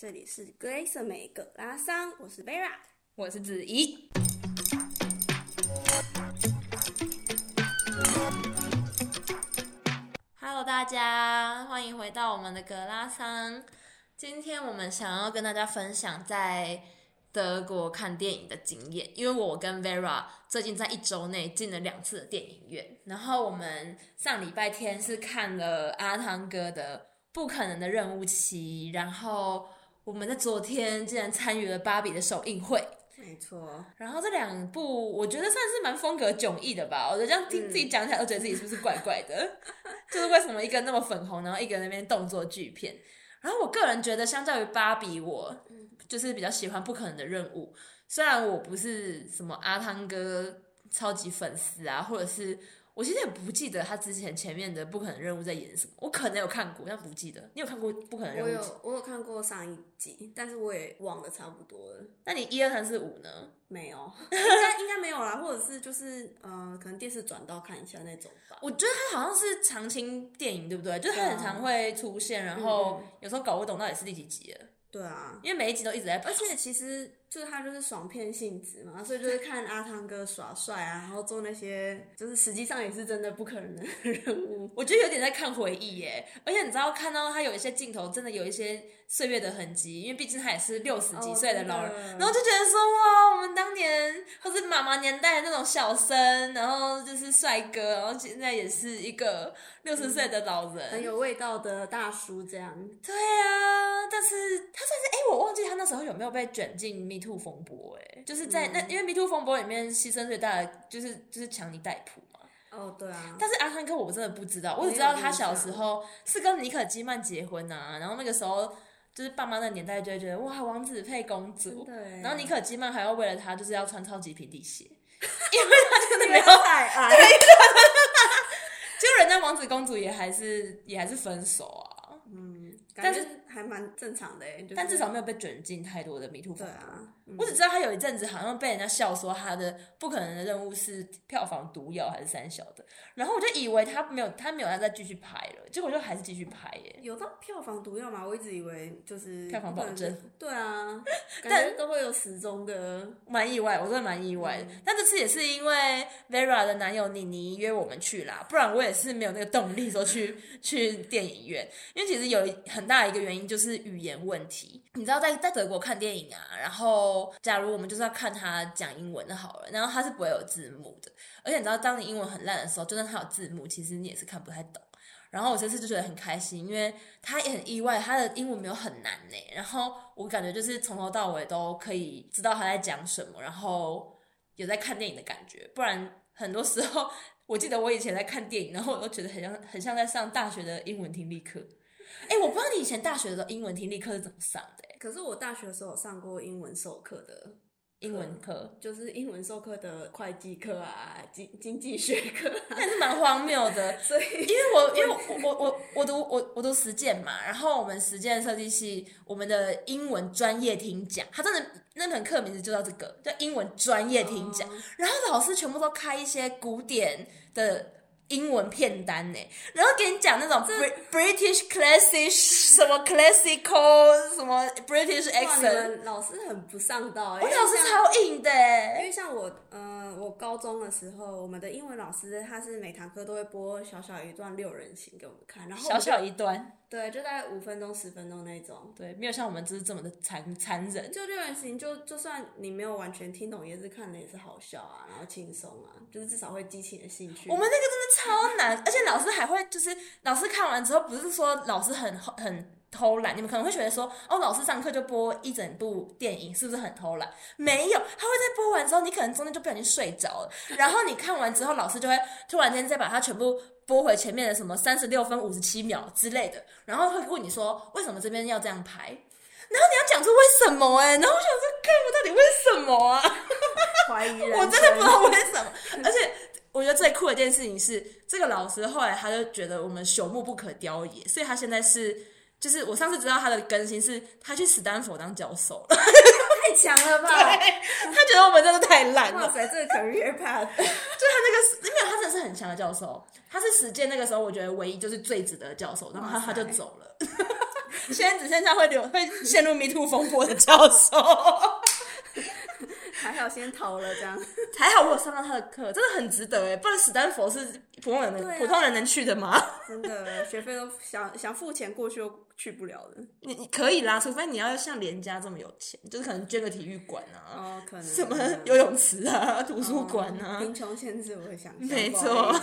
这里是格蕾瑟美格拉桑，我是 Vera，我是子怡。Hello，大家欢迎回到我们的格拉桑。今天我们想要跟大家分享在德国看电影的经验，因为我跟 Vera 最近在一周内进了两次的电影院。然后我们上礼拜天是看了阿汤哥的《不可能的任务七》，然后。我们在昨天竟然参与了芭比的首映会，没错。然后这两部我觉得算是蛮风格迥异的吧。我觉得这样听自己讲起来，都觉得自己是不是怪怪的？嗯、就是为什么一个那么粉红，然后一个那边动作巨片。然后我个人觉得，相较于芭比，我就是比较喜欢《不可能的任务》。虽然我不是什么阿汤哥超级粉丝啊，或者是。我其实也不记得他之前前面的《不可能任务》在演什么，我可能有看过，但不记得。你有看过《不可能任务》？我有，我有看过上一集，但是我也忘的差不多了。那你一二三四五呢？没有，应该应该没有啦，或者是就是呃，可能电视转到看一下那种吧。我觉得他好像是常青电影，对不对？就是他很常会出现，然后有时候搞不懂到底是第几集了。对啊，因为每一集都一直在，而且其实就是他就是爽片性质嘛，所以就是 看阿汤哥耍帅啊，然后做那些就是实际上也是真的不可能的任务。我觉得有点在看回忆耶，而且你知道看到他有一些镜头，真的有一些岁月的痕迹，因为毕竟他也是六十几岁的老人，然后就觉得说哇，我们当年或是妈妈年代的那种小生，然后就是帅哥，然后现在也是一个六十岁的老人，很有味道的大叔这样。对啊，但是。他算是哎、欸，我忘记他那时候有没有被卷进 Me Too 风波哎、欸，就是在那因为 Me Too 风波里面牺牲最大的就是就是强尼戴普嘛。哦，对啊。但是阿汤哥我真的不知道，我只知道他小时候是跟妮可基曼结婚啊，然后那个时候就是爸妈那个年代就会觉得哇，王子配公主，对。然后妮可基曼还要为了他就是要穿超级平底鞋，因为他真的没有太矮。结果人家王子公主也还是也还是分手啊，嗯，但是。还蛮正常的、欸就是、但至少没有被卷进太多的风波。对啊，嗯、我只知道他有一阵子好像被人家笑说他的不可能的任务是票房毒药还是三小的，然后我就以为他没有他没有要再继续拍了，结果就还是继续拍耶、欸。有到票房毒药吗？我一直以为就是票房保证。对啊，但都会有始终的，蛮意外，我真的蛮意外的。嗯、但这次也是因为 Vera 的男友妮妮约我们去啦，不然我也是没有那个动力说去 去电影院，因为其实有很很大一个原因。就是语言问题，你知道在在德国看电影啊，然后假如我们就是要看他讲英文的好了，然后他是不会有字幕的，而且你知道当你英文很烂的时候，就算他有字幕，其实你也是看不太懂。然后我这次就觉得很开心，因为他也很意外，他的英文没有很难呢。然后我感觉就是从头到尾都可以知道他在讲什么，然后有在看电影的感觉。不然很多时候，我记得我以前在看电影，然后我都觉得很像很像在上大学的英文听力课。哎、欸，我不知道你以前大学的时候英文听力课是怎么上的、欸？可是我大学的时候有上过英文授课的英文课，就是英文授课的会计课啊，经经济学课，还是蛮荒谬的。所以，因为我因为我我我我读我我读实践嘛，然后我们实践设计系，我们的英文专业听讲，它真的那门课名字就叫这个，叫英文专业听讲。Oh. 然后老师全部都开一些古典的。英文片单呢，然后给你讲那种 British classic 什么 classical 什么 British accent，老师很不上道，我老师超硬的，因为像我，呃，我高中的时候，我们的英文老师他是每堂课都会播小小一段六人行给我们看，然后小小一段。对，就大概五分钟、十分钟那种。对，没有像我们就是这么的残残忍。就六人行，就就算你没有完全听懂，也是看的也是好笑啊，然后轻松啊，就是至少会激起你的兴趣。我们那个超难，而且老师还会就是老师看完之后，不是说老师很很偷懒，你们可能会觉得说，哦，老师上课就播一整部电影，是不是很偷懒？没有，他会在播完之后，你可能中间就不小心睡着了，然后你看完之后，老师就会突然间再把它全部。播回前面的什么三十六分五十七秒之类的，然后会问你说为什么这边要这样排，然后你要讲出为什么哎、欸，然后我想说看我到底为什么啊？怀疑人，我真的不知道为什么。而且我觉得最酷的一件事情是，这个老师后来他就觉得我们朽木不可雕也，所以他现在是就是我上次知道他的更新是他去史丹佛当教授了，太强了吧？他觉得我们真的太烂了。哇塞，这个 career path，就他那个，因为他真的是很强的教授。他是实践那个时候，我觉得唯一就是最值得的教授，然后他他就走了。现在只剩下会流会陷入 MeToo 风波的教授。还好先逃了，这样 还好我有上到他的课，真的很值得哎！不然史丹佛是普通人能、啊、普通人能去的吗？真的，学费都想想付钱过去又去不了的。你你可以啦，除非你要像连家这么有钱，就是可能捐个体育馆啊，哦，可能什么游泳池啊、图书馆啊。贫穷限制我会想，没错。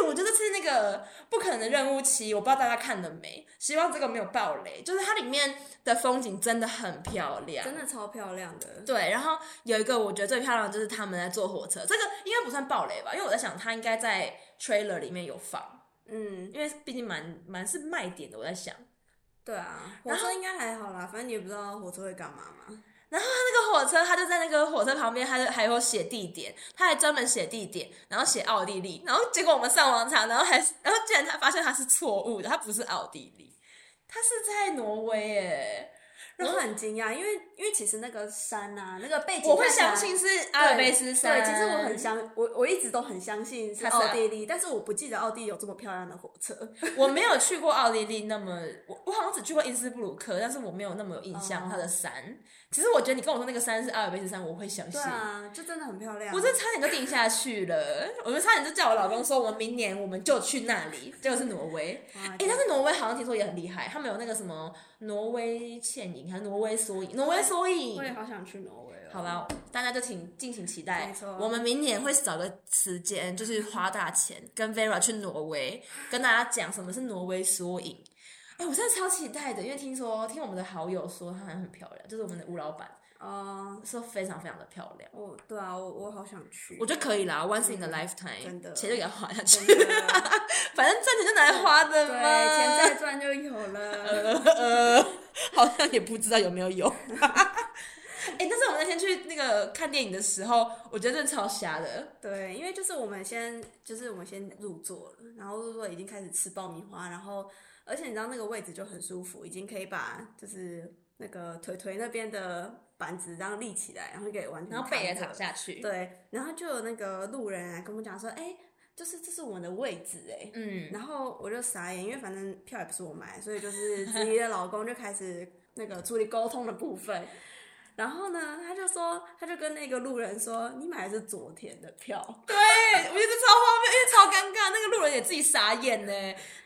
哎、欸，我觉得是那个不可能的任务七，我不知道大家看了没？希望这个没有爆雷，就是它里面的风景真的很漂亮，真的超漂亮的。对，然后有一个我觉得最漂亮的就是他们在坐火车，这个应该不算爆雷吧？因为我在想，它应该在 trailer 里面有放，嗯，因为毕竟蛮蛮是卖点的。我在想，对啊，火车应该还好啦，反正你也不知道火车会干嘛嘛。然后他那个火车，他就在那个火车旁边，他就还有写地点，他还专门写地点，然后写奥地利，然后结果我们上网查，然后还，然后竟然他发现他是错误的，他不是奥地利，他是在挪威耶。我很惊讶，因为因为其实那个山啊，那个背景，我会相信是阿尔卑斯山。对，其实我很相，我我一直都很相信是奥地利，但是我不记得奥地利有这么漂亮的火车。我没有去过奥地利，那么我我好像只去过因斯布鲁克，但是我没有那么有印象它的山。其实我觉得你跟我说那个山是阿尔卑斯山，我会相信。对啊，就真的很漂亮。我这差点就定下去了，我们差点就叫我老公说，我们明年我们就去那里，结果是挪威。哎，但是挪威好像听说也很厉害，他们有那个什么。挪威倩影还是挪威缩影？挪威缩影，我也好想去挪威哦。好吧，大家就请敬请期待。没错，我们明年会找个时间，就是花大钱跟 Vera 去挪威，跟大家讲什么是挪威缩影。哎，我真的超期待的，因为听说听我们的好友说，它好像很漂亮，就是我们的吴老板。啊，说非常非常的漂亮。哦，对啊，我我好想去。我觉得可以啦，once in a lifetime，真的，钱就给他花下去。反正赚钱就拿来花的嘛，对，钱再赚就有了。呃呃，好像也不知道有没有有。哎，但是我们那天去那个看电影的时候，我觉得真的超瞎的。对，因为就是我们先，就是我们先入座了，然后入座已经开始吃爆米花，然后而且你知道那个位置就很舒服，已经可以把就是那个腿腿那边的。板子这样立起来，然后给完全，然后背也躺下去。对，然后就有那个路人来跟我讲说：“哎、欸，就是这是我们的位置，哎。”嗯，然后我就傻眼，因为反正票也不是我买，所以就是子怡的老公就开始那个处理沟通的部分。然后呢，他就说，他就跟那个路人说：“你买的是昨天的票。”对，我觉得超荒谬，因为超尴尬，那个路人也自己傻眼呢。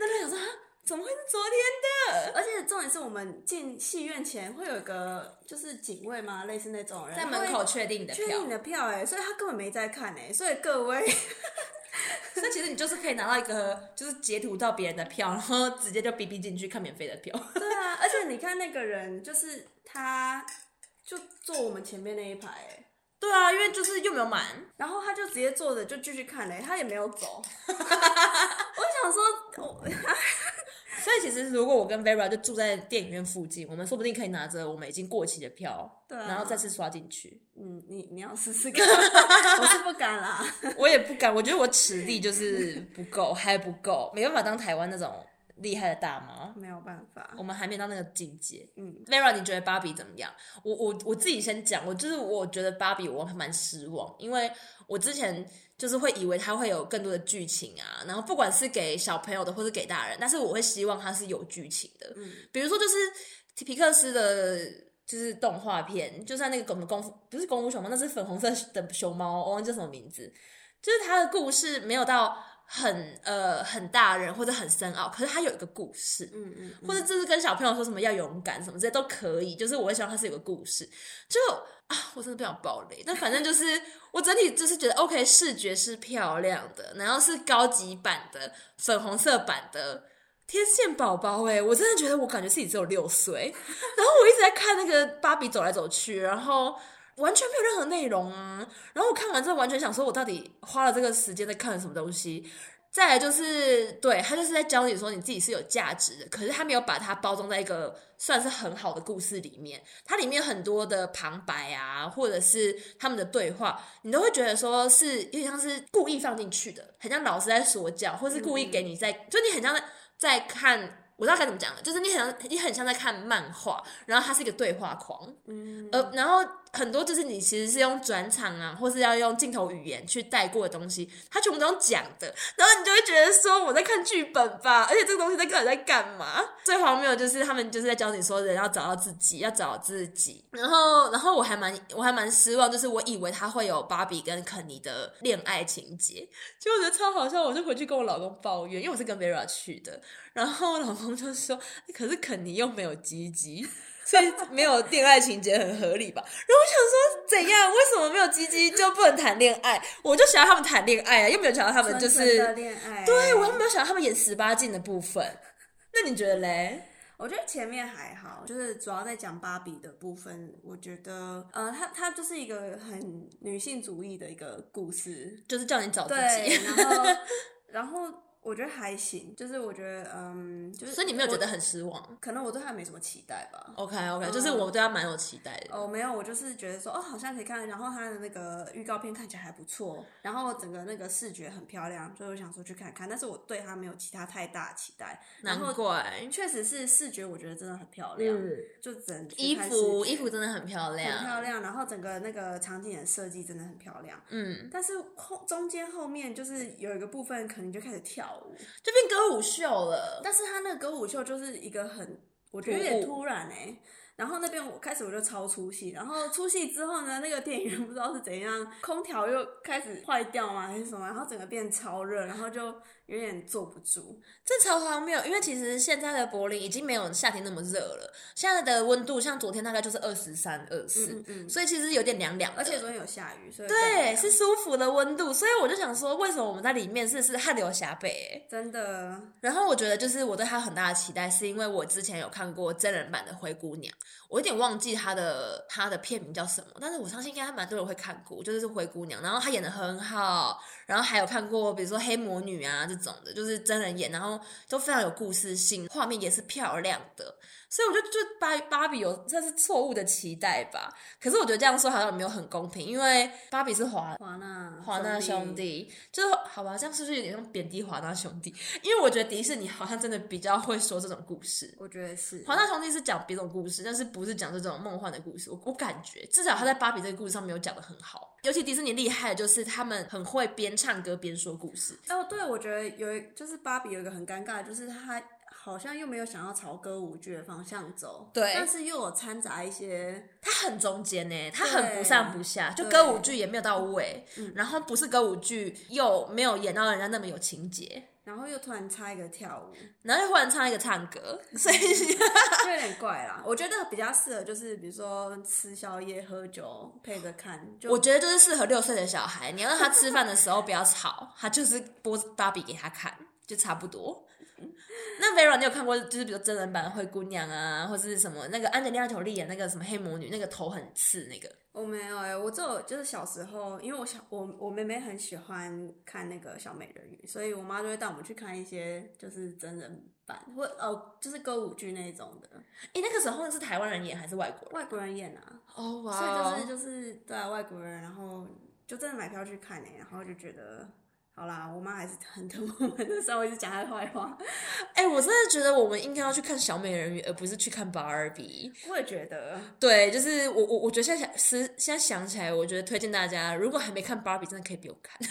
那路人说：“怎么会是昨天的？而且重点是我们进戏院前会有一个就是警卫吗？类似那种人在门口确定的票，确定你的票哎，所以他根本没在看哎，所以各位，那其实你就是可以拿到一个就是截图到别人的票，然后直接就逼逼进去看免费的票。对啊，而且你看那个人就是他，就坐我们前面那一排哎。对啊，因为就是又没有满，然后他就直接坐着就继续看嘞，他也没有走。我想说，我。所以其实，如果我跟 Vera 就住在电影院附近，我们说不定可以拿着我们已经过期的票，对啊，然后再次刷进去。嗯，你你要试试看，我是不敢啦，我也不敢，我觉得我实力就是不够，还不够，没办法当台湾那种厉害的大妈，没有办法，我们还没到那个境界。嗯，Vera，你觉得芭比怎么样？我我我自己先讲，我就是我觉得芭比我还蛮失望，因为我之前。就是会以为它会有更多的剧情啊，然后不管是给小朋友的或是给大人，但是我会希望它是有剧情的。嗯，比如说就是皮克斯的，就是动画片，就像那个功功夫不是功夫熊猫，那是粉红色的熊猫，我忘记叫什么名字。就是它的故事没有到很呃很大人或者很深奥，可是它有一个故事，嗯嗯，或者就是跟小朋友说什么要勇敢什么这些都可以。就是我会希望它是有个故事，就。啊，我真的不想暴雷，但反正就是我整体就是觉得 OK，视觉是漂亮的，然后是高级版的粉红色版的天线宝宝，哎，我真的觉得我感觉自己只有六岁，然后我一直在看那个芭比走来走去，然后完全没有任何内容啊，然后我看完之后完全想说，我到底花了这个时间在看什么东西。再来就是，对，他就是在教你说你自己是有价值的，可是他没有把它包装在一个算是很好的故事里面。它里面很多的旁白啊，或者是他们的对话，你都会觉得说是有点像是故意放进去的，很像老师在说教，或是故意给你在，嗯、就你很像在看我知道该怎么讲了，就是你很像你很像在看漫画，然后它是一个对话狂，嗯，呃，然后。很多就是你其实是用转场啊，或是要用镜头语言去带过的东西，他全部都讲的，然后你就会觉得说我在看剧本吧，而且这个东西在到底在干嘛？最荒谬的就是他们就是在教你说人要找到自己，要找自己。然后，然后我还蛮我还蛮失望，就是我以为他会有芭比跟肯尼的恋爱情节，结果我觉得超好笑，我就回去跟我老公抱怨，因为我是跟 Vera 去的，然后我老公就说，可是肯尼又没有鸡鸡。所以没有恋爱情节很合理吧？然后我想说怎样？为什么没有鸡鸡就不能谈恋爱？我就想要他们谈恋爱啊，又没有想到他们就是恋爱。对，我又没有想到他们演十八禁的部分。那你觉得嘞？我觉得前面还好，就是主要在讲芭比的部分。我觉得呃，它它就是一个很女性主义的一个故事，就是叫你找自己。然后，然后。我觉得还行，就是我觉得，嗯，就是所以你没有觉得很失望？可能我对他没什么期待吧。OK OK，、嗯、就是我对他蛮有期待的。哦，没有，我就是觉得说，哦，好像可以看，然后他的那个预告片看起来还不错，然后整个那个视觉很漂亮，所以我想说去看看。但是我对他没有其他太大期待。难怪，确实是视觉，我觉得真的很漂亮。嗯，就整衣服衣服真的很漂亮，很漂亮。然后整个那个场景的设计真的很漂亮。嗯，但是后中间后面就是有一个部分，可能就开始跳舞，就变歌舞秀了，但是他那个歌舞秀就是一个很，我觉得有点突然哎、欸。然后那边我开始我就超出戏，然后出戏之后呢，那个电影院不知道是怎样，空调又开始坏掉嘛还是什么，然后整个变超热，然后就。有点坐不住，这超荒谬，因为其实现在的柏林已经没有夏天那么热了，现在的温度像昨天大概就是二十三、二四，嗯，所以其实有点凉凉，而且昨天有下雨，所以对，是舒服的温度，所以我就想说，为什么我们在里面是是汗流浃背？真的。然后我觉得就是我对他很大的期待，是因为我之前有看过真人版的《灰姑娘》，我有点忘记他的他的片名叫什么，但是我相信应该还蛮多人会看过，就是《灰姑娘》，然后她演得很好，然后还有看过比如说《黑魔女》啊。这种的，就是真人演，然后都非常有故事性，画面也是漂亮的，所以我就就芭芭比有算是错误的期待吧。可是我觉得这样说好像没有很公平，因为芭比是华华纳华纳兄弟，就是好吧，这样是不是有点像贬低华纳兄弟？因为我觉得迪士尼好像真的比较会说这种故事。我觉得是华纳兄弟是讲别种故事，但是不是讲这种梦幻的故事。我我感觉至少他在芭比这个故事上没有讲的很好。尤其迪士尼厉害的就是他们很会边唱歌边说故事。哦，对，我觉得有一就是芭比有一个很尴尬的，就是他好像又没有想要朝歌舞剧的方向走，对，但是又有掺杂一些，他很中间呢，他很不上不下，就歌舞剧也没有到位，然后不是歌舞剧又没有演到人家那么有情节。然后又突然插一个跳舞，然后又忽然插一个唱歌，所以就有点怪啦。我觉得比较适合就是比如说吃宵夜喝酒配着看。就我觉得就是适合六岁的小孩，你要让他吃饭的时候不要吵，他就是播芭比给他看，就差不多。那 Vera，你有看过就是比如真人版的灰姑娘啊，或是什么那个安吉丽娜·裘莉演那个什么黑魔女，那个头很刺那个？我没有哎、欸，我只有就是小时候，因为我小我我妹妹很喜欢看那个小美人鱼，所以我妈就会带我们去看一些就是真人版或哦就是歌舞剧那种的。哎、欸，那个时候是台湾人演还是外国人？外国人演啊。哦哇。所以就是就是对啊，外国人，然后就真的买票去看哎、欸，然后就觉得。好啦，我妈还是很疼我们的，稍微是讲她的坏话。哎、欸，我真的觉得我们应该要去看小美人鱼，而不是去看芭比。我也觉得，对，就是我我我觉得现在想是现在想起来，我觉得推荐大家，如果还没看芭比，真的可以不用看。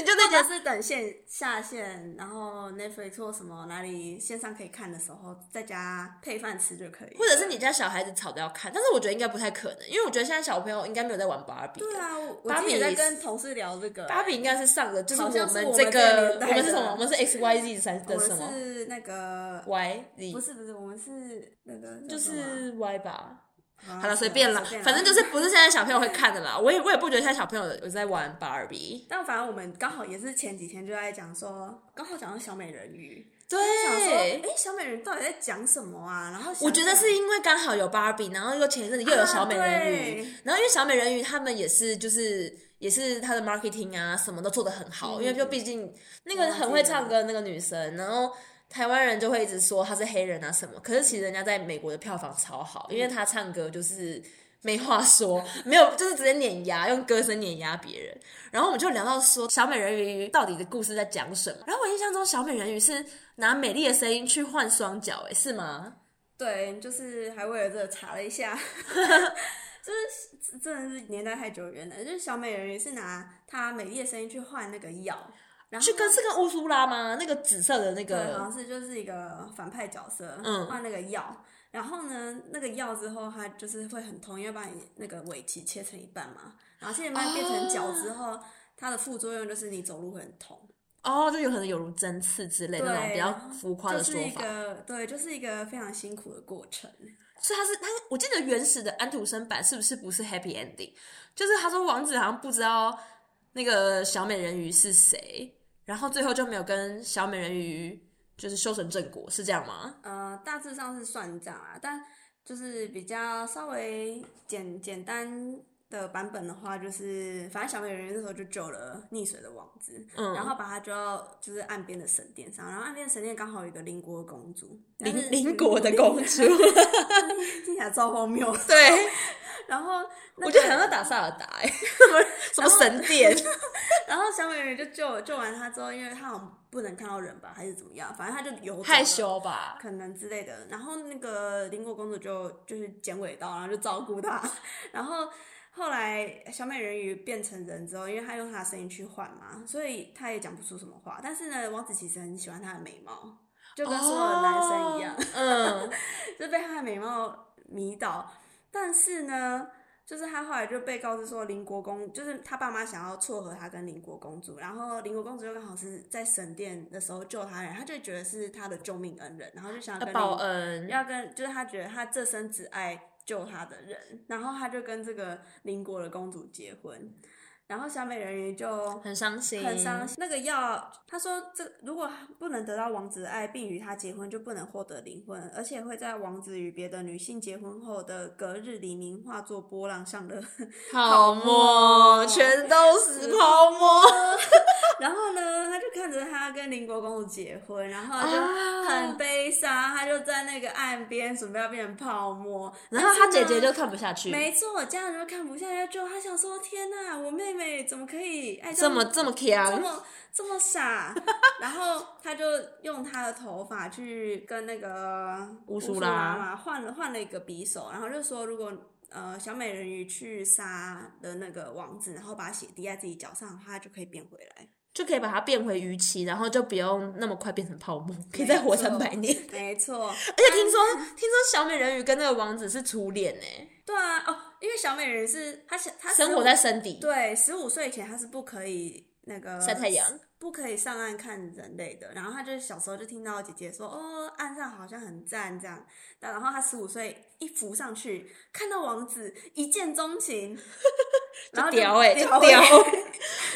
你就那个是等线下线，然后 Netflix 或什么哪里线上可以看的时候，在家配饭吃就可以。或者是你家小孩子吵着要看，但是我觉得应该不太可能，因为我觉得现在小朋友应该没有在玩芭比。对啊，芭比也在跟同事聊这个。芭比应该是。上个就是我们这个，我们是什么？我们是 X Y Z 三的什么？我们是 那个 Y Z，不是不是，我们是那个就是 Y 吧。好了，随便了，反正就是不是现在小朋友会看的啦。我也我也不觉得现在小朋友有在玩芭比，但反正我们刚好也是前几天就在讲说，刚好讲到小美人鱼。对，哎、欸，小美人鱼到底在讲什么啊？然后我觉得是因为刚好有芭比，然后又前一阵子又有小美人鱼，啊、然后因为小美人鱼他们也是就是也是他的 marketing 啊，什么都做得很好，嗯、因为就毕竟那个很会唱歌的那个女生，然后台湾人就会一直说他是黑人啊什么，可是其实人家在美国的票房超好，因为他唱歌就是没话说，没有就是直接碾压，用歌声碾压别人。然后我们就聊到说小美人鱼到底的故事在讲什么。然后我印象中小美人鱼是拿美丽的声音去换双脚，哎，是吗？对，就是还为了这查了一下，就是真的是年代太久远了。就是小美人鱼是拿她美丽的声音去换那个药，然后是跟是跟乌苏拉吗？那个紫色的那个，好像是就是一个反派角色，嗯，换那个药。然后呢，那个药之后，它就是会很痛，因为把你那个尾鳍切成一半嘛。然后切成一半变成脚之后，哦、它的副作用就是你走路会很痛。哦，就有可能有如针刺之类的那种比较浮夸的说法。就是一个对，就是一个非常辛苦的过程。所以他是他，我记得原始的安徒生版是不是不是 happy ending？就是他说王子好像不知道那个小美人鱼是谁，然后最后就没有跟小美人鱼。就是修成正果是这样吗？呃，大致上是算这样啊，但就是比较稍微简简单的版本的话，就是反正小美人鱼那时候就救了溺水的王子，嗯，然后把他救到就是岸边的神殿上，然后岸边的神殿刚好有一个邻国公主，邻邻国的公主，听起来超荒谬，对。然后、那个、我觉得好像打萨尔达哎，什么什么神殿？然后小美人鱼就救救完他之后，因为他好像不能看到人吧，还是怎么样？反正他就游害羞吧，可能之类的。然后那个邻国公主就就是剪尾刀，然后就照顾他。然后后来小美人鱼变成人之后，因为她用她的声音去换嘛，所以她也讲不出什么话。但是呢，王子其实很喜欢她的美貌，就跟所有的男生一样，哦、嗯，就被她的美貌迷倒。但是呢，就是他后来就被告知说，邻国公就是他爸妈想要撮合他跟邻国公主，然后邻国公主又刚好是在神殿的时候救他人，他就觉得是他的救命恩人，然后就想要跟报恩，要跟就是他觉得他这生只爱救他的人，然后他就跟这个邻国的公主结婚。然后小美人鱼就很伤心，很伤心。那个药，他说这如果不能得到王子的爱，并与他结婚，就不能获得灵魂，而且会在王子与别的女性结婚后的隔日黎明化作波浪上的 泡沫，全都是泡沫。跟邻国公主结婚，然后就很悲伤，啊、他就在那个岸边准备要变成泡沫。然后他姐姐就看不下去，没错，家人就看不下去，就他想说：天哪，我妹妹。怎么可以爱这么这么强，这么这么傻？然后他就用他的头发去跟那个乌苏拉嘛换了换了一个匕首，然后就说如果呃小美人鱼去杀的那个王子，然后把血滴在自己脚上他就可以变回来，就可以把它变回鱼鳍，然后就不用那么快变成泡沫，可以再活三百年。没错，而且听说听说小美人鱼跟那个王子是初恋呢。对啊，哦。因为小美人鱼是她想她生活在深底，对，十五岁以前她是不可以那个晒太阳，不可以上岸看人类的。然后他就小时候就听到姐姐说，哦，岸上好像很赞这样。然后他十五岁一浮上去，看到王子一见钟情，然后屌哎，屌，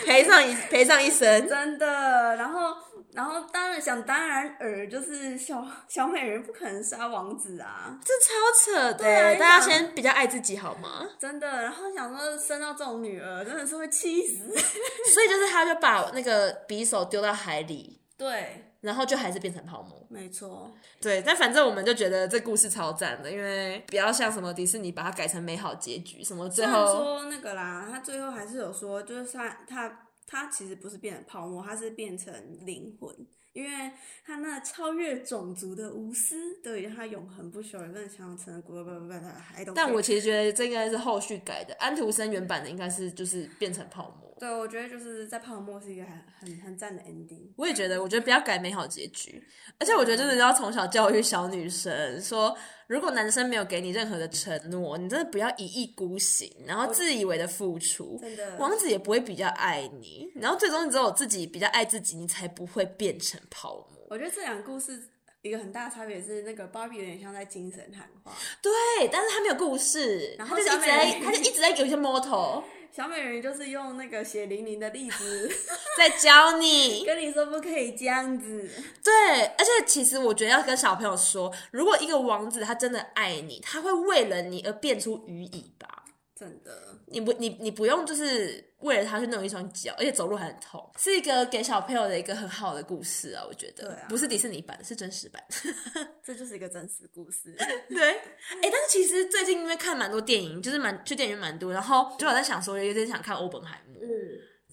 赔上一赔上一生，真的。然后。然后当然想当然尔就是小小美人不可能杀王子啊，这超扯的。对啊，大家先比较爱自己好吗？真的。然后想说生到这种女儿真的是会气死。所以就是他就把那个匕首丢到海里，对，然后就还是变成泡沫。没错，对。但反正我们就觉得这故事超赞的，因为比较像什么迪士尼把它改成美好结局，什么最后说那个啦，他最后还是有说，就是他他。它其实不是变成泡沫，它是变成灵魂，因为它那超越种族的无私，对它永恒不朽，也不能强成国不不不。但我其实觉得这应该是后续改的，安徒生原版的应该是就是变成泡沫。对，我觉得就是在泡沫是一个很很很赞的 ending。我也觉得，我觉得不要改美好结局，而且我觉得真的要从小教育小女生，说如果男生没有给你任何的承诺，你真的不要一意孤行，然后自以为的付出，真的，王子也不会比较爱你，然后最终只有自己比较爱自己，你才不会变成泡沫。我觉得这两个故事一个很大的差别是，那个芭比有点像在精神谈话，对，但是他没有故事，然后就一直在，他就一直在有一些 motto。小美人鱼就是用那个血淋淋的例子 在教你，跟你说不可以这样子。对，而且其实我觉得要跟小朋友说，如果一个王子他真的爱你，他会为了你而变出鱼尾巴。真的，你不你你不用就是为了他去弄一双脚，而且走路还很痛，是一个给小朋友的一个很好的故事啊，我觉得。对啊。不是迪士尼版，是真实版。这就是一个真实故事。对。哎、欸，但是其实最近因为看蛮多电影，就是蛮去电影院蛮多，然后就我在想说，有点想看《欧本海默》。嗯。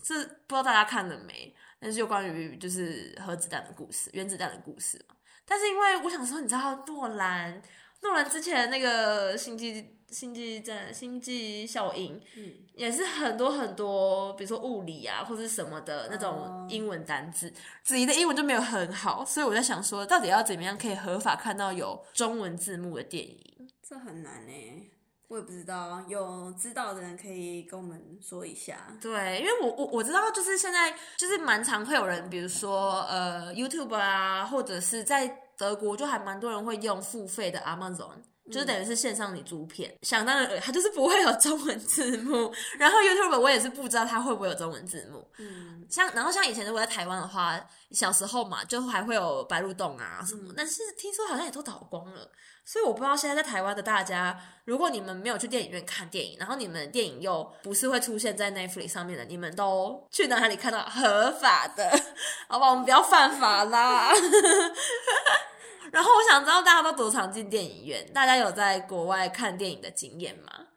这不知道大家看了没？但是就关于就是核子弹的故事、原子弹的故事嘛。但是因为我想说，你知道诺兰，诺兰之前那个星际。星际战、星际效应，嗯，也是很多很多，比如说物理啊，或者什么的那种英文单字。子怡的英文就没有很好，所以我在想说，到底要怎么样可以合法看到有中文字幕的电影？这很难呢，我也不知道，有知道的人可以跟我们说一下。对，因为我我我知道，就是现在就是蛮常会有人，比如说呃 YouTube 啊，或者是在德国就还蛮多人会用付费的 Amazon。就是等于是线上你租片，嗯、想当然，它就是不会有中文字幕。然后 YouTube 我也是不知道它会不会有中文字幕。嗯，像然后像以前如果在台湾的话，小时候嘛，就还会有白鹿洞啊什么，嗯、但是听说好像也都倒光了。所以我不知道现在在台湾的大家，如果你们没有去电影院看电影，然后你们电影又不是会出现在 Netflix 上面的，你们都去哪里看到合法的？好吧，我们不要犯法啦。然后我想知道大家都多常进电影院，大家有在国外看电影的经验吗？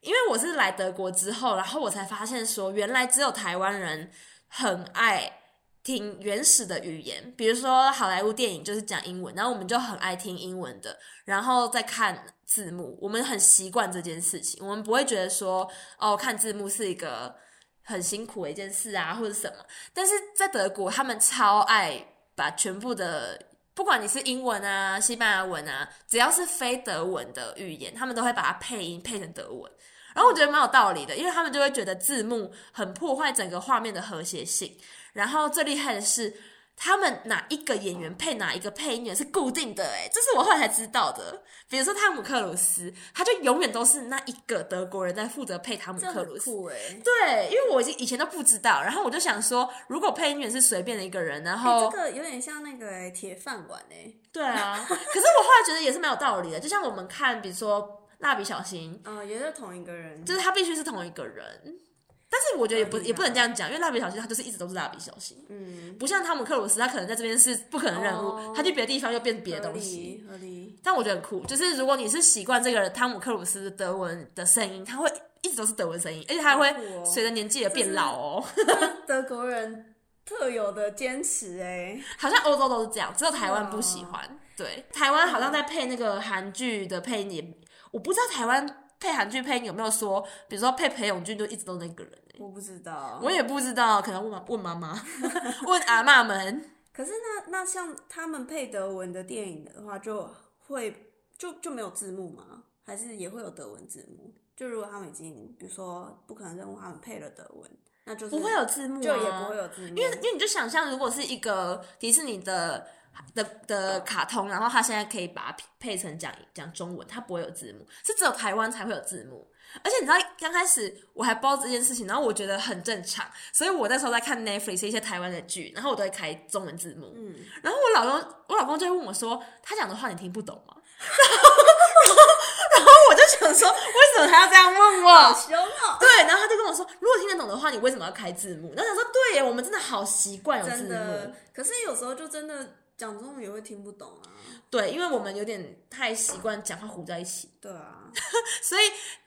因为我是来德国之后，然后我才发现说，原来只有台湾人很爱听原始的语言，比如说好莱坞电影就是讲英文，然后我们就很爱听英文的，然后再看字幕，我们很习惯这件事情，我们不会觉得说哦，看字幕是一个很辛苦的一件事啊，或者什么。但是在德国，他们超爱把全部的。不管你是英文啊、西班牙文啊，只要是非德文的语言，他们都会把它配音配成德文。然后我觉得蛮有道理的，因为他们就会觉得字幕很破坏整个画面的和谐性。然后最厉害的是。他们哪一个演员配哪一个配音员是固定的？哎，这是我后来才知道的。比如说汤姆克鲁斯，他就永远都是那一个德国人在负责配汤姆克鲁斯。对，因为我已经以前都不知道，然后我就想说，如果配音员是随便的一个人，然后这个有点像那个铁饭碗哎。对啊，可是我后来觉得也是蛮有道理的，就像我们看，比如说蜡笔小新，嗯，也是同一个人，就是他必须是同一个人。但是我觉得也不也不能这样讲，因为蜡笔小新他就是一直都是蜡笔小新，嗯，不像汤姆克鲁斯，他可能在这边是不可能任务，哦、他去别的地方又变别的东西。合理，合理。但我觉得很酷，就是如果你是习惯这个汤姆克鲁斯德文的声音，他会一直都是德文声音，而且他还会随着年纪而变老哦。德国人特有的坚持哎，好像欧洲都是这样，只有台湾不喜欢。哦、对，台湾好像在配那个韩剧的配音，我不知道台湾配韩剧配音有没有说，比如说配裴勇俊就一直都那个人。我不知道，我也不知道，可能问问妈妈，问阿妈们。可是那那像他们配德文的电影的话，就会就就没有字幕吗？还是也会有德文字幕？就如果他们已经，比如说不可能任务，他们配了德文，那就是不会有字幕，就也不会有字幕。因为因为你就想象，如果是一个迪士尼的的的卡通，然后他现在可以把它配成讲讲中文，它不会有字幕，是只有台湾才会有字幕。而且你知道，刚开始我还不知道这件事情，然后我觉得很正常，所以我那时候在看 Netflix 一些台湾的剧，然后我都会开中文字幕。嗯，然后我老公，我老公就会问我说：“他讲的话你听不懂吗？” 然后，然后，然后我就想说，为什么他要这样问我？好凶哦！对，然后他就跟我说：“如果听得懂的话，你为什么要开字幕？”然后想说：“对耶，我们真的好习惯有字幕，可是有时候就真的。”讲中文也会听不懂啊。对，因为我们有点太习惯讲话糊在一起。对啊，所以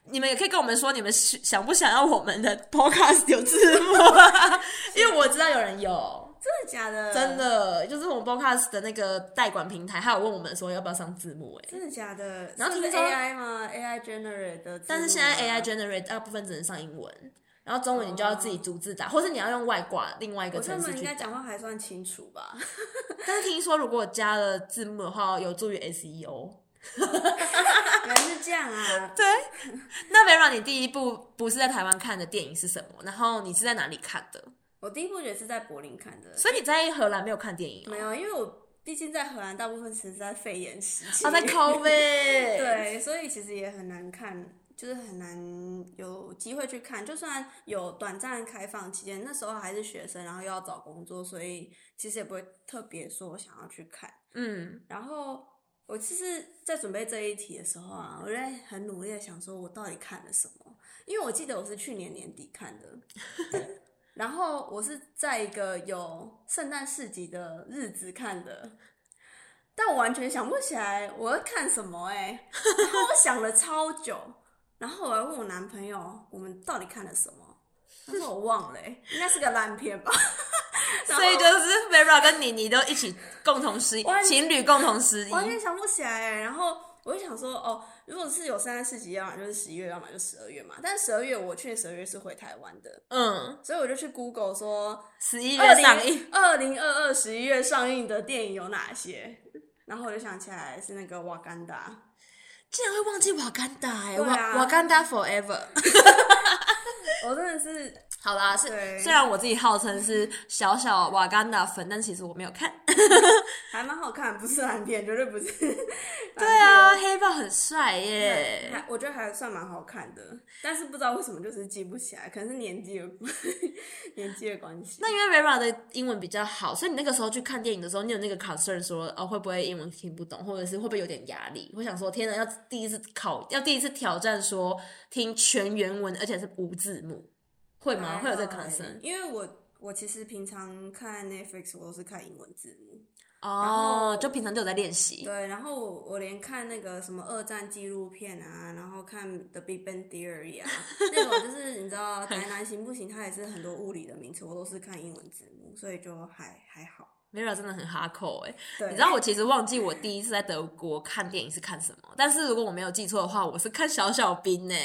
你们也可以跟我们说，你们想不想要我们的 podcast 有字幕啊？因为我知道有人有，真的假的？真的，就是我们 podcast 的那个代管平台，还有问我们说要不要上字幕。哎，真的假的？然后听说 AI 吗？AI generate 的，但是现在 AI generate 大部分只能上英文。然后中文你就要自己逐字打，或是你要用外挂另外一个程式去打。我应该讲话还算清楚吧？但是听说如果加了字幕的话，有助于 SEO。原来是这样啊！对。那 Vera，你第一部不是在台湾看的电影是什么？然后你是在哪里看的？我第一部也是在柏林看的。所以你在荷兰没有看电影？没有，因为我毕竟在荷兰大部分其实是在肺炎时期。啊，在 COVID。对，所以其实也很难看。就是很难有机会去看，就算有短暂开放期间，那时候还是学生，然后又要找工作，所以其实也不会特别说想要去看。嗯，然后我其实，在准备这一题的时候啊，我在很努力的想说，我到底看了什么？因为我记得我是去年年底看的，然后我是在一个有圣诞市集的日子看的，但我完全想不起来我要看什么哎、欸，然后我想了超久，然后我还问我男朋友，我们到底看了什么？他说我忘了、欸，应该是个烂片吧。所以就是 Vera 跟妮妮都一起共同失忆，情侣共同失忆，完全想不起来。然后我就想说，哦，如果是有圣诞市集，要么就是十一月，要么就十二月嘛。但是十二月，我去年十二月是回台湾的，嗯，所以我就去 Google 说十一月上映，二零二二十一月上映的电影有哪些？然后我就想起来是那个瓦干达，竟然会忘记瓦干达哎，瓦瓦干达 Forever，我真的是。好啦，是虽然我自己号称是小小瓦干达粉，但其实我没有看，还蛮好看，不是烂片，绝对不是。对啊，黑豹很帅耶，还我觉得还算蛮好看的，但是不知道为什么就是记不起来，可能是年纪的 年纪的关系。那因为 Vera 的英文比较好，所以你那个时候去看电影的时候，你有那个 concern 说哦会不会英文听不懂，或者是会不会有点压力？我想说，天哪，要第一次考，要第一次挑战说听全原文，而且是无字幕。会吗？会有这个可能性？因为我我其实平常看 Netflix 我都是看英文字幕哦，就平常就有在练习。对，然后我我连看那个什么二战纪录片啊，然后看 The Big Bang Theory 啊，那种就是 你知道台南行不行？它也是很多物理的名词，我都是看英文字幕，所以就还还好。Vera 真的很哈口哎，你知道我其实忘记我第一次在德国看电影是看什么，但是如果我没有记错的话，我是看小小兵呢，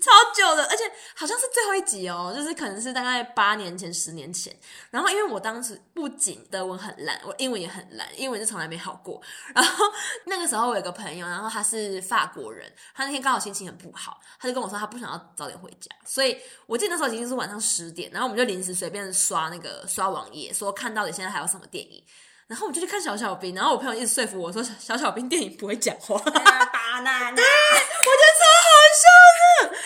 超久的，而且好像是最后一集哦，就是可能是大概八年前、十年前。然后因为我当时不仅德文很烂，我英文也很烂，英文是从来没好过。然后那个时候我有个朋友，然后他是法国人，他那天刚好心情很不好，他就跟我说他不想要早点回家，所以我记得那时候已经是晚上十点，然后我们就临时随便刷那个刷网页，说看到底现在还有什么电影。然后我就去看小小兵，然后我朋友一直说服我说小小兵电影不会讲话，对，我觉得超好笑的，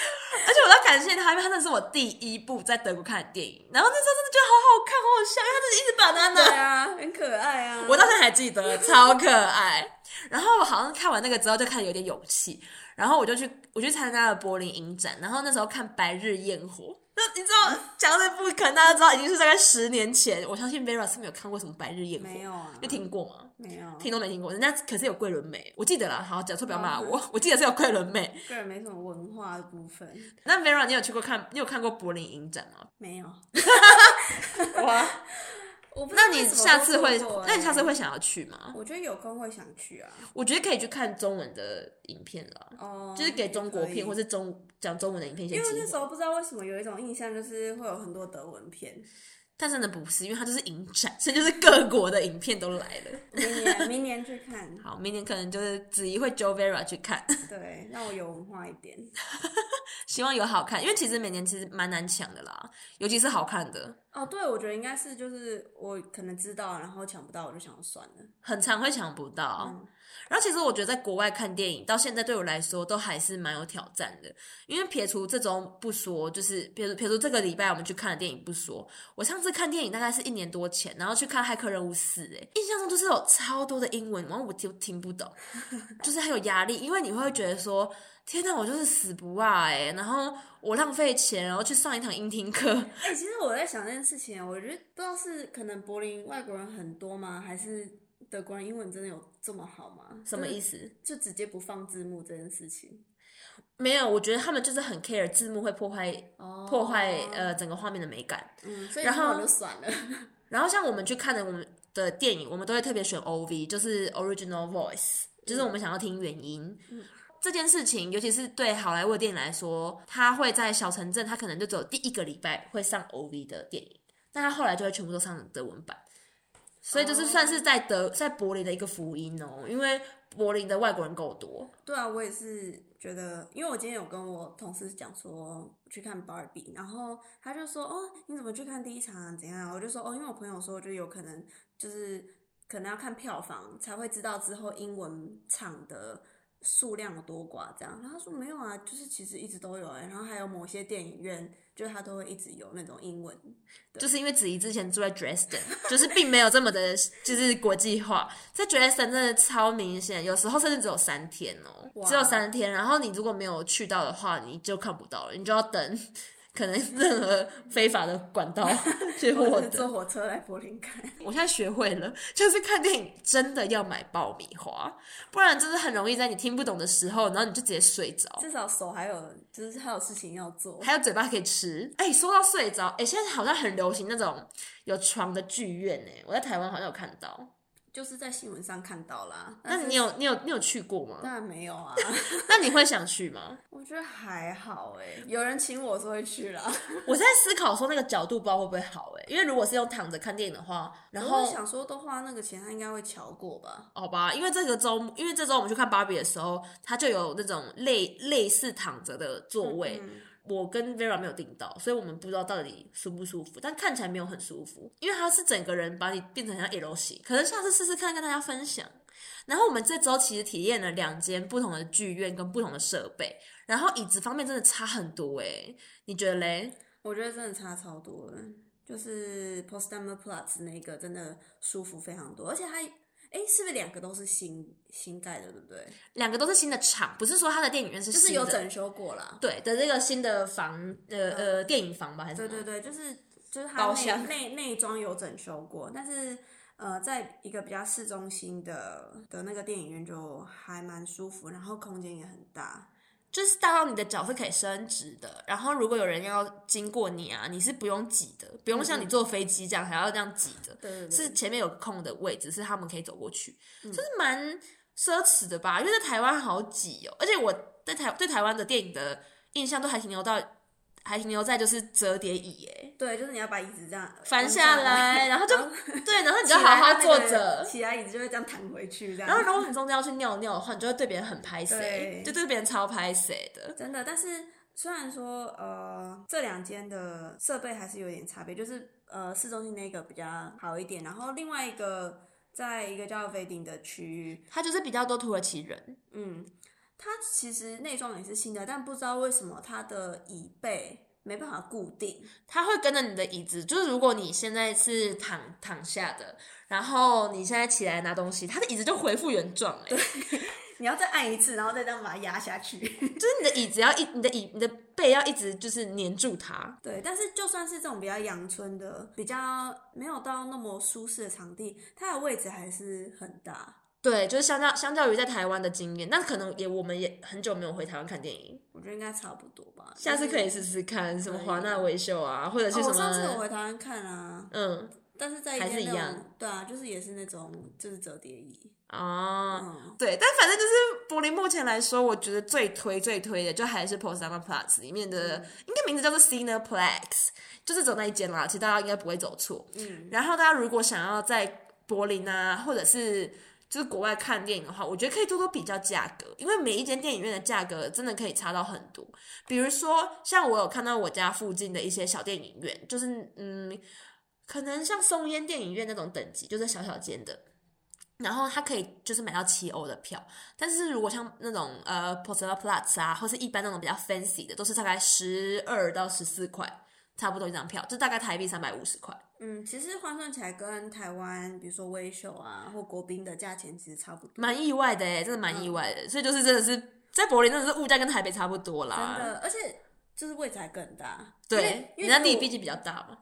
而且我要感谢他，因为他那是我第一部在德国看的电影，然后那时候真的觉得好好看，好好笑，因为他就是一直把他拿，对啊，很可爱啊，我到现在还记得，超可爱。然后我好像看完那个之后就开始有点勇气，然后我就去我去参加了柏林影展，然后那时候看《白日焰火》。那你知道讲这部，可能大家知道已经是大概十年前。我相信 Vera 是没有看过什么《白日焰火》，没有啊？你听过吗？没有，听都没听过。人家可是有桂纶镁，我记得啦。好，讲错不要骂我。我记得是有桂纶镁。桂纶镁什么文化的部分？那 Vera，你有去过看？你有看过柏林影展吗？没有。哇。那你下次会？那你下次会想要去吗？我觉得有空会想去啊。我觉得可以去看中文的影片了，哦，就是给中国片或是中讲中文的影片。因为那时候不知道为什么有一种印象，就是会有很多德文片。但真的不是，因为它就是影展，所以就是各国的影片都来了。明年，明年去看。好，明年可能就是子怡会 Jo Vera 去看。对，让我有文化一点。希望有好看，因为其实每年其实蛮难抢的啦，尤其是好看的。哦，对，我觉得应该是就是我可能知道，然后抢不到，我就想算了。很常会抢不到。嗯然后其实我觉得在国外看电影到现在对我来说都还是蛮有挑战的，因为撇除这周不说，就是撇除撇除这个礼拜我们去看的电影不说，我上次看电影大概是一年多前，然后去看《骇客任务四》，哎，印象中就是有超多的英文，然后我就听不懂，就是很有压力，因为你会觉得说，天呐，我就是死不啊，哎，然后我浪费钱，然后去上一堂音听课。哎，其实我在想这件事情，我觉得不知道是可能柏林外国人很多吗，还是？德国人英文真的有这么好吗？什么意思？就直接不放字幕这件事情？没有，我觉得他们就是很 care 字幕会破坏、哦、破坏呃整个画面的美感。嗯，所以然后就算了。然后像我们去看的我们的电影，我们都会特别选 OV，就是 Original Voice，就是我们想要听原音。嗯、这件事情，尤其是对好莱坞电影来说，他会在小城镇，他可能就只有第一个礼拜会上 OV 的电影，但他后来就会全部都上德文版。所以就是算是在德在柏林的一个福音哦，因为柏林的外国人够多。对啊，我也是觉得，因为我今天有跟我同事讲说去看芭比，然后他就说哦，你怎么去看第一场啊？怎样？我就说哦，因为我朋友说就有可能就是可能要看票房才会知道之后英文场的数量有多寡这样。然后他说没有啊，就是其实一直都有哎、欸。然后还有某些电影院，就是他都会一直有那种英文。就是因为子怡之前住在 Dresden，就是并没有这么的，就是国际化。在 Dresden 真的超明显，有时候甚至只有三天哦、喔，只有三天。然后你如果没有去到的话，你就看不到了，你就要等。可能任何非法的管道 去获得。坐火车来柏林看。我现在学会了，就是看电影真的要买爆米花，不然就是很容易在你听不懂的时候，然后你就直接睡着。至少手还有，就是还有事情要做，还有嘴巴可以吃。哎、欸，说到睡着，哎、欸，现在好像很流行那种有床的剧院，哎，我在台湾好像有看到。就是在新闻上看到啦，那你有你有你有去过吗？当然没有啊。那你会想去吗？我觉得还好哎，有人请我是会去啦。我在思考说那个角度不知道会不会好哎，因为如果是用躺着看电影的话，然后我想说都花那个钱，他应该会瞧过吧？好吧，因为这个周，因为这周我们去看芭比的时候，他就有那种类类似躺着的座位。嗯嗯我跟 Vera 没有订到，所以我们不知道到底舒不舒服，但看起来没有很舒服，因为它是整个人把你变成像 L 型，可能下次试试看跟大家分享。然后我们这周其实体验了两间不同的剧院跟不同的设备，然后椅子方面真的差很多诶，你觉得嘞？我觉得真的差超多了，就是 Potsdamer Plus 那个真的舒服非常多，而且还。哎，是不是两个都是新新盖的，对不对？两个都是新的厂，不是说他的电影院是新的，就是有整修过了。对的，这个新的房，呃呃，电影房吧，还是对对对，就是就是它内内内装有整修过，但是呃，在一个比较市中心的的那个电影院就还蛮舒服，然后空间也很大。就是大到你的脚是可以伸直的，然后如果有人要经过你啊，你是不用挤的，不用像你坐飞机这样还要这样挤的，对对对，是前面有空的位置，是他们可以走过去，就、嗯、是蛮奢侈的吧？因为在台湾好挤哦，而且我在台对台湾的电影的印象都还停留到。还停留在就是折叠椅，哎，对，就是你要把椅子这样翻下来，然后就对，然后你就好好坐着，起来椅子就会这样弹回去，这样。然后如果你中间要去尿尿的话，你就会对别人很拍谁，就对别人超拍谁的。真的，但是虽然说呃这两间的设备还是有点差别，就是呃市中心那个比较好一点，然后另外一个在一个叫 Wedding 的区域，它就是比较多土耳其人，嗯。它其实内装也是新的，但不知道为什么它的椅背没办法固定，它会跟着你的椅子。就是如果你现在是躺躺下的，然后你现在起来拿东西，它的椅子就恢复原状。哎，对，你要再按一次，然后再这样把它压下去。就是你的椅子要一，你的椅，你的背要一直就是黏住它。对，但是就算是这种比较阳春的、比较没有到那么舒适的场地，它的位置还是很大。对，就是相较相较于在台湾的经验，那可能也我们也很久没有回台湾看电影，我觉得应该差不多吧。下次可以试试看什么华纳维秀啊，或者是什么。哦、我上次有回台湾看啊，嗯，但是在一还是一样，对啊，就是也是那种就是折叠椅哦、嗯，对，但反正就是柏林目前来说，我觉得最推最推的就还是 Potsdamer Platz 里面的，嗯、应该名字叫做 Cineplex，就是走那一间啦，其实大家应该不会走错。嗯，然后大家如果想要在柏林啊，或者是就是国外看电影的话，我觉得可以多多比较价格，因为每一间电影院的价格真的可以差到很多。比如说，像我有看到我家附近的一些小电影院，就是嗯，可能像松烟电影院那种等级，就是小小间的，然后它可以就是买到七欧的票。但是如果像那种呃 Potsdamer Platz 啊，或是一般那种比较 fancy 的，都是大概十二到十四块，差不多一张票，就大概台币三百五十块。嗯，其实换算起来跟台湾，比如说威秀啊或国宾的价钱其实差不多，蛮意外的哎，真的蛮意外的。嗯、所以就是真的是在柏林，真的是物价跟台北差不多啦。真的，而且就是位置还更大。对，因为人家地毕竟比较大嘛。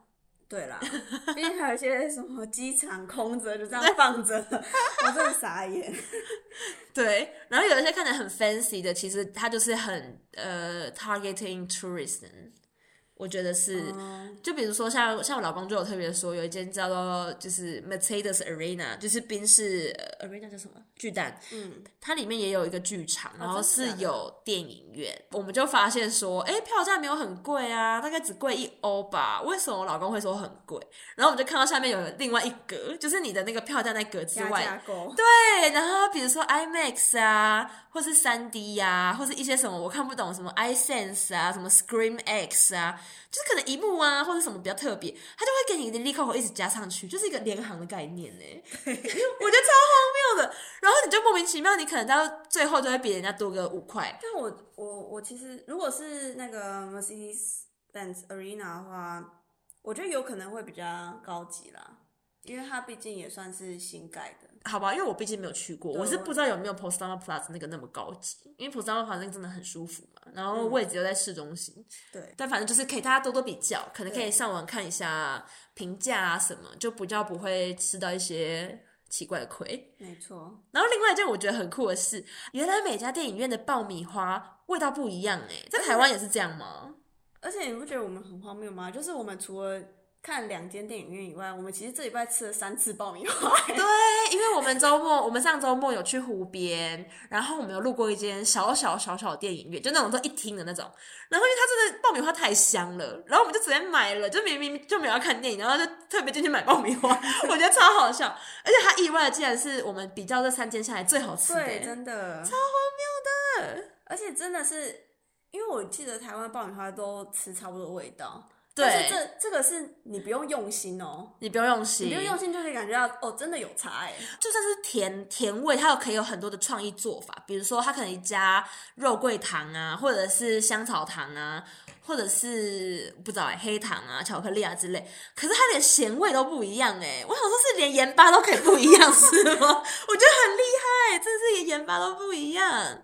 对啦，因为还有一些什么机场空着就这样放着，我真的傻眼。对，然后有一些看起来很 fancy 的，其实它就是很呃 targeting tourism。我觉得是，就比如说像像我老公就有特别说，有一间叫做就是 Mercedes Arena，就是宾士 Arena 叫什么？巨蛋，嗯，它里面也有一个剧场，然后是有电影我们就发现说，哎，票价没有很贵啊，大概只贵一欧吧？为什么我老公会说很贵？然后我们就看到下面有另外一格，就是你的那个票价那格之外，对，然后比如说 IMAX 啊，或是三 D 呀、啊，或是一些什么我看不懂什么 iSense 啊，什么 Scream X 啊。就是可能一幕啊或者什么比较特别，他就会给你的利扣一直加上去，就是一个联行的概念呢。我觉得超荒谬的。然后你就莫名其妙，你可能到最后就会比人家多个五块。但我我我我其实如果是那个 Mercedes-Benz Arena 的话，我觉得有可能会比较高级啦。因为它毕竟也算是新盖的，好吧？因为我毕竟没有去过，我是不知道有没有 Potsdamer Platz 那个那么高级。因为 Potsdamer Platz 那个真的很舒服嘛，然后位置又在市中心。嗯、对，但反正就是可以大家多多比较，可能可以上网看一下评价啊什么，就比较不会吃到一些奇怪的亏。没错。然后另外一件我觉得很酷的是，原来每家电影院的爆米花味道不一样哎，在台湾也是这样吗？而且你不觉得我们很荒谬吗？就是我们除了看两间电影院以外，我们其实这礼拜吃了三次爆米花。对，因为我们周末，我们上周末有去湖边，然后我们有路过一间小小小小的电影院，就那种都一厅的那种。然后因为它真的爆米花太香了，然后我们就直接买了，就明明就没有要看电影，然后就特别进去买爆米花，我觉得超好笑。而且它意外的竟然是我们比较这三间下来最好吃的，对，真的超荒谬的。而且真的是，因为我记得台湾爆米花都吃差不多味道。对，但是这这个是你不用用心哦，你不用用心，你不用用心就可以感觉到哦，真的有差哎。就算是甜甜味，它又可以有很多的创意做法，比如说它可以加肉桂糖啊，或者是香草糖啊，或者是不知道哎黑糖啊、巧克力啊之类。可是它连咸味都不一样哎，我想说是连盐巴都可以不一样是吗？我觉得很厉害，真的是连盐巴都不一样。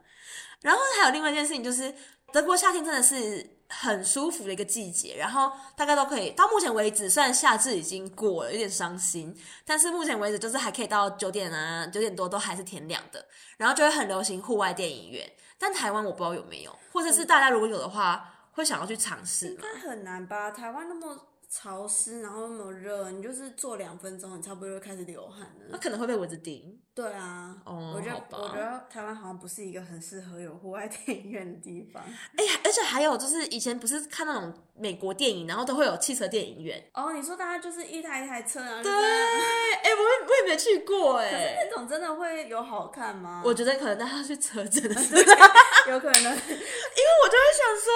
然后还有另外一件事情，就是德国夏天真的是。很舒服的一个季节，然后大概都可以到目前为止，虽然夏至已经过了，有点伤心，但是目前为止就是还可以到九点啊，九点多都还是天亮的，然后就会很流行户外电影院。但台湾我不知道有没有，或者是大家如果有的话，会想要去尝试吗？应该很难吧？台湾那么。潮湿，然后那么热，你就是坐两分钟，你差不多就开始流汗了。那可能会被蚊子叮。对啊，哦，我觉得我觉得台湾好像不是一个很适合有户外 电影院的地方。哎呀，而且还有就是以前不是看那种美国电影，然后都会有汽车电影院。哦，你说大家就是一台一台车啊？对，哎，我我也没去过哎。可是那种真的会有好看吗？我觉得可能大家去车真的是 有可能，因为我就会想说。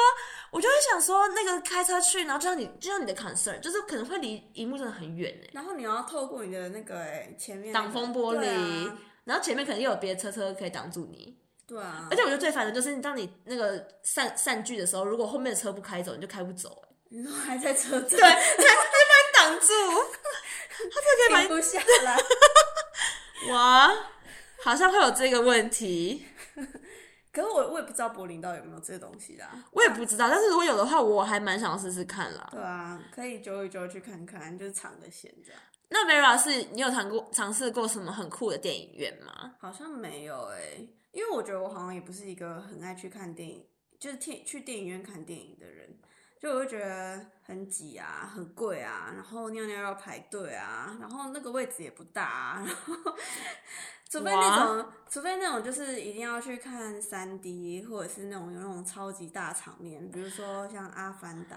我就会想说，那个开车去，然后就像你，就像你的 concern，就是可能会离荧幕真的很远哎。然后你要透过你的那个哎前面挡风玻璃，啊、然后前面可能又有别的车车可以挡住你。对啊。而且我觉得最烦的就是，当你那个散散聚的时候，如果后面的车不开走，你就开不走哎。你说还在车站？对，他就把你挡住，他就可以 停不下来。哇，好像会有这个问题。可是我我也不知道柏林到底有没有这些东西啦，我也不知道。但是如果有的话，我还蛮想试试看啦。对啊，可以揪一揪去看看，就是尝个鲜这样。那 Vera 是你有尝过尝试过什么很酷的电影院吗？好像没有哎、欸，因为我觉得我好像也不是一个很爱去看电影，就是去去电影院看电影的人，就我会觉得很挤啊，很贵啊，然后尿尿要排队啊，然后那个位置也不大啊，然后。除非那种，除非那种，就是一定要去看三 D，或者是那种有那种超级大场面，比如说像《阿凡达》。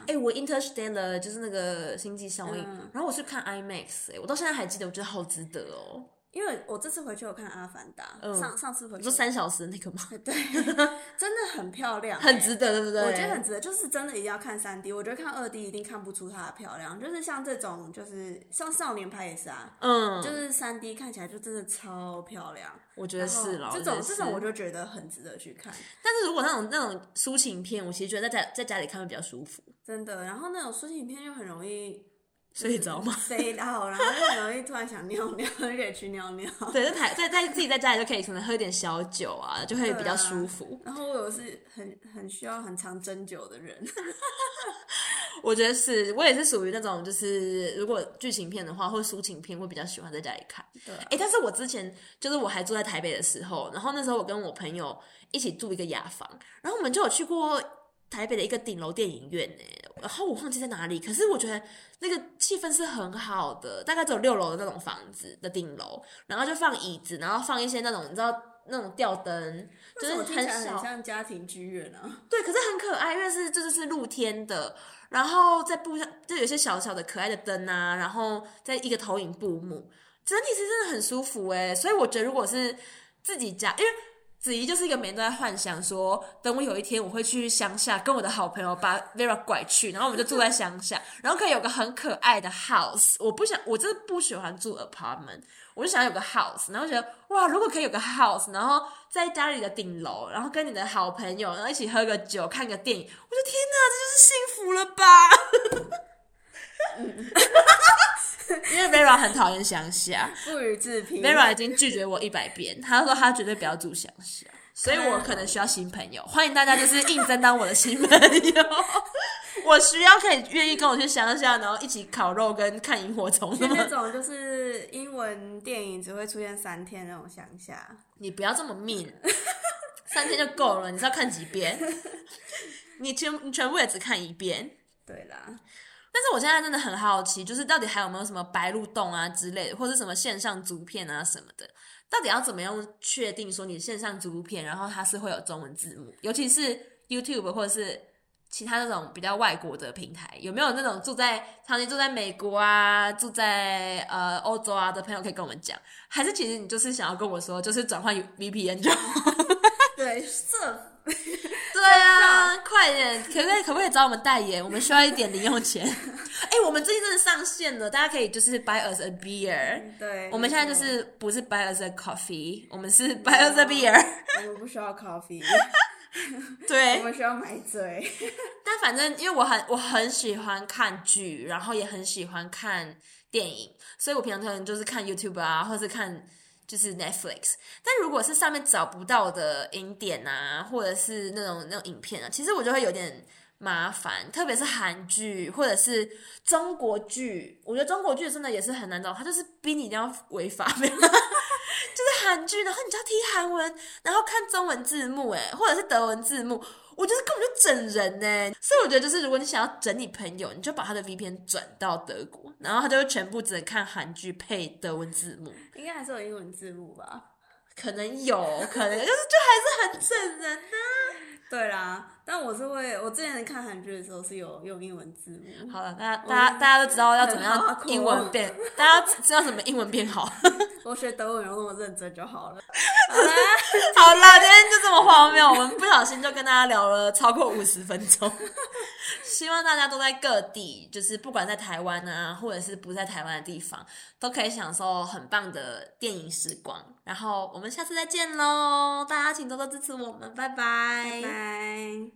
哎、欸，我 Interstellar 就是那个星际效应，嗯、然后我去看 IMAX，哎，我到现在还记得，我觉得好值得哦。因为我这次回去有看《阿凡达》，嗯，上上次回去你说三小时那个吗？对，真的很漂亮，很值得，对不对？我觉得很值得，就是真的一定要看三 D。我觉得看二 D 一定看不出它的漂亮，就是像这种，就是像少年派也是啊，嗯，就是三 D 看起来就真的超漂亮。我觉得是了，这种这种我就觉得很值得去看。但是如果那种那种抒情片，我其实觉得在家在家里看会比较舒服，真的。然后那种抒情片又很容易。睡着吗？睡到，然后就很容易突然想尿尿，就可以去尿尿。对，在台在在自己在家里就可以可能喝点小酒啊，就会比较舒服。啊、然后我有是很很需要很常斟酒的人，我觉得是我也是属于那种就是如果剧情片的话或抒情片会比较喜欢在家里看。对、啊，哎、欸，但是我之前就是我还住在台北的时候，然后那时候我跟我朋友一起住一个雅房，然后我们就有去过。台北的一个顶楼电影院呢，然后我忘记在哪里，可是我觉得那个气氛是很好的，大概只有六楼的那种房子的顶楼，然后就放椅子，然后放一些那种你知道那种吊灯，就是很小，很像家庭剧院啊。对，可是很可爱，因为是这就是露天的，然后在布上就有些小小的可爱的灯啊，然后在一个投影布幕，整体是真的很舒服哎，所以我觉得如果是自己家，因为。子怡就是一个每天都在幻想说，等我有一天我会去乡下，跟我的好朋友把 Vera 拐去，然后我们就住在乡下，然后可以有个很可爱的 house。我不想，我真的不喜欢住 apartment，我就想有个 house，然后觉得哇，如果可以有个 house，然后在家里的顶楼，然后跟你的好朋友，然后一起喝个酒，看个电影，我说天哪，这就是幸福了吧？因为 Vera 很讨厌乡下，不予置评。Vera 已经拒绝我一百遍，他说他绝对不要住乡下，所以我可能需要新朋友。欢迎大家就是应征当我的新朋友，我需要可以愿意跟我去乡下，然后一起烤肉跟看萤火虫。那种就是英文电影只会出现三天那种乡下，你不要这么 mean，三天就够了。你知道看几遍？你全你全部也只看一遍。对啦。但是我现在真的很好奇，就是到底还有没有什么白鹿洞啊之类的，或者什么线上足片啊什么的，到底要怎么样确定说你线上足片，然后它是会有中文字幕，尤其是 YouTube 或者是其他那种比较外国的平台，有没有那种住在长期住在美国啊、住在呃欧洲啊的朋友可以跟我们讲？还是其实你就是想要跟我说，就是转换 VPN 就？对，色。对啊，快点，可不可以可不可以找我们代言？我们需要一点零用钱。哎、欸，我们最近真的上线了，大家可以就是 buy us a beer。对，我们现在就是不是 buy us a coffee，我们是 buy us a beer。我们不需要 coffee。对，我们需要买醉。但反正因为我很我很喜欢看剧，然后也很喜欢看电影，所以我平常可能就是看 YouTube 啊，或是看。就是 Netflix，但如果是上面找不到的影点啊，或者是那种那种影片啊，其实我就会有点麻烦，特别是韩剧或者是中国剧，我觉得中国剧真的也是很难找，它就是逼你一定要违法，就是韩剧，然后你就要听韩文，然后看中文字幕，哎，或者是德文字幕。我觉得根本就整人呢，所以我觉得就是如果你想要整你朋友，你就把他的 VPN 转到德国，然后他就全部只能看韩剧配德文字幕，应该还是有英文字幕吧？可能有可能，就是就还是很整人呢。对啦，但我是会，我之前看韩剧的时候是有用英文字幕。好了，大家大家大家都知道要怎么样英文变，大家知道怎么英文变好。我学德文有那么认真就好了。好啦，好啦，今天就这么荒谬，我们不小心就跟大家聊了超过五十分钟。希望大家都在各地，就是不管在台湾啊，或者是不在台湾的地方，都可以享受很棒的电影时光。然后我们下次再见喽，大家请多多支持我们，拜拜。拜拜。